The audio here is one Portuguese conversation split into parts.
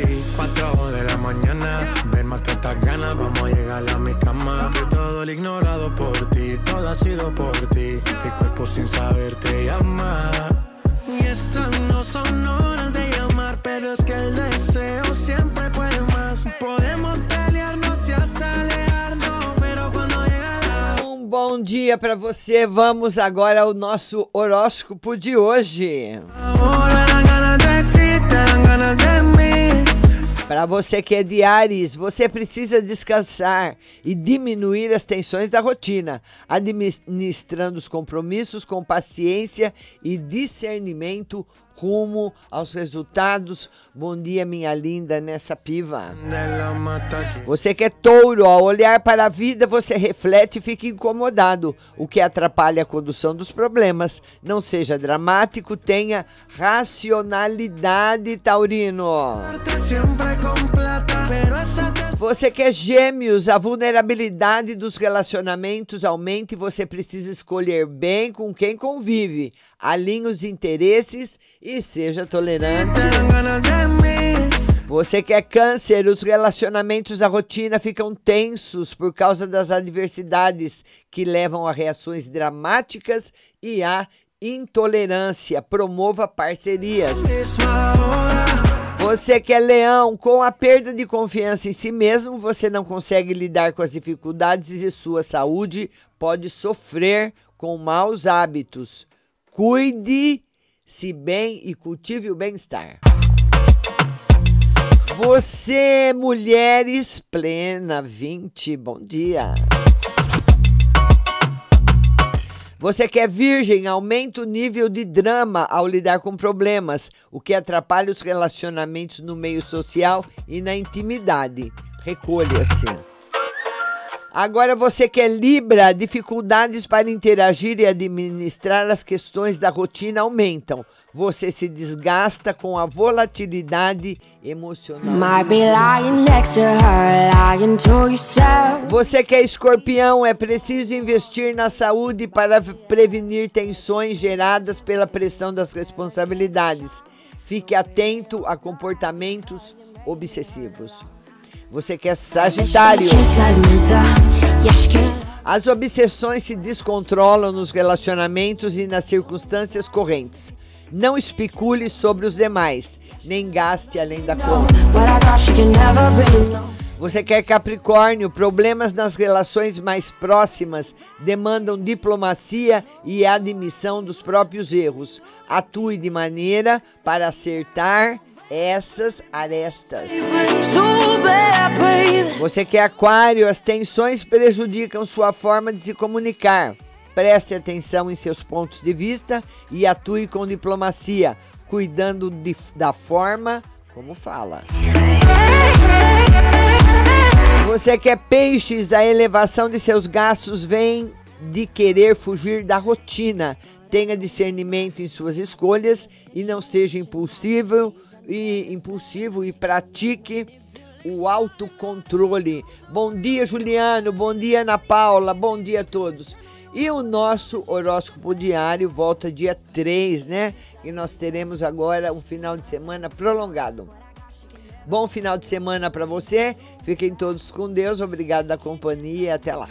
Y cuatro de la mañana. Ven, mata estas ganas, vamos a llegar a mi cama. Que todo el ignorado por ti, todo ha sido por ti. Mi cuerpo sin saber te llama. Y estas no son horas de llamar, pero es que el deseo siempre puede más. Podemos pelearnos y hasta alejarnos, pero cuando llega la Um bom dia para você. Vamos agora ao nosso horóscopo de hoje. hora, Para você que é de Ares, você precisa descansar e diminuir as tensões da rotina, administrando os compromissos com paciência e discernimento rumo aos resultados. Bom dia, minha linda, nessa piva. Você que é touro, ao olhar para a vida, você reflete e fica incomodado, o que atrapalha a condução dos problemas. Não seja dramático, tenha racionalidade, taurino. Você que é gêmeos, a vulnerabilidade dos relacionamentos aumenta e você precisa escolher bem com quem convive. Alinhe os interesses e seja tolerante. Você que é câncer, os relacionamentos da rotina ficam tensos por causa das adversidades que levam a reações dramáticas e a intolerância. Promova parcerias. Você que é leão, com a perda de confiança em si mesmo, você não consegue lidar com as dificuldades e sua saúde pode sofrer com maus hábitos. Cuide-se bem e cultive o bem-estar. Você, mulheres plena 20, bom dia. Você que é virgem, aumenta o nível de drama ao lidar com problemas, o que atrapalha os relacionamentos no meio social e na intimidade. Recolha-se. Agora você que é Libra, dificuldades para interagir e administrar as questões da rotina aumentam. Você se desgasta com a volatilidade emocional. Her. Você que é escorpião, é preciso investir na saúde para prevenir tensões geradas pela pressão das responsabilidades. Fique atento a comportamentos obsessivos. Você que é sagitário. As obsessões se descontrolam nos relacionamentos e nas circunstâncias correntes. Não especule sobre os demais, nem gaste além da conta. Você quer Capricórnio, problemas nas relações mais próximas demandam diplomacia e admissão dos próprios erros. Atue de maneira para acertar essas arestas. Você que é Aquário, as tensões prejudicam sua forma de se comunicar. Preste atenção em seus pontos de vista e atue com diplomacia, cuidando de- da forma como fala. Você que é peixes, a elevação de seus gastos vem de querer fugir da rotina. Tenha discernimento em suas escolhas e não seja impulsivo e impulsivo e pratique o autocontrole. Bom dia, Juliano. Bom dia, Ana Paula. Bom dia a todos. E o nosso horóscopo diário volta dia 3, né? E nós teremos agora um final de semana prolongado. Bom final de semana para você. Fiquem todos com Deus. Obrigado da companhia e até lá.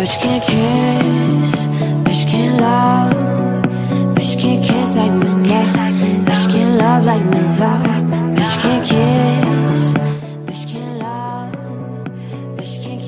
But you can't kiss, but you can't love.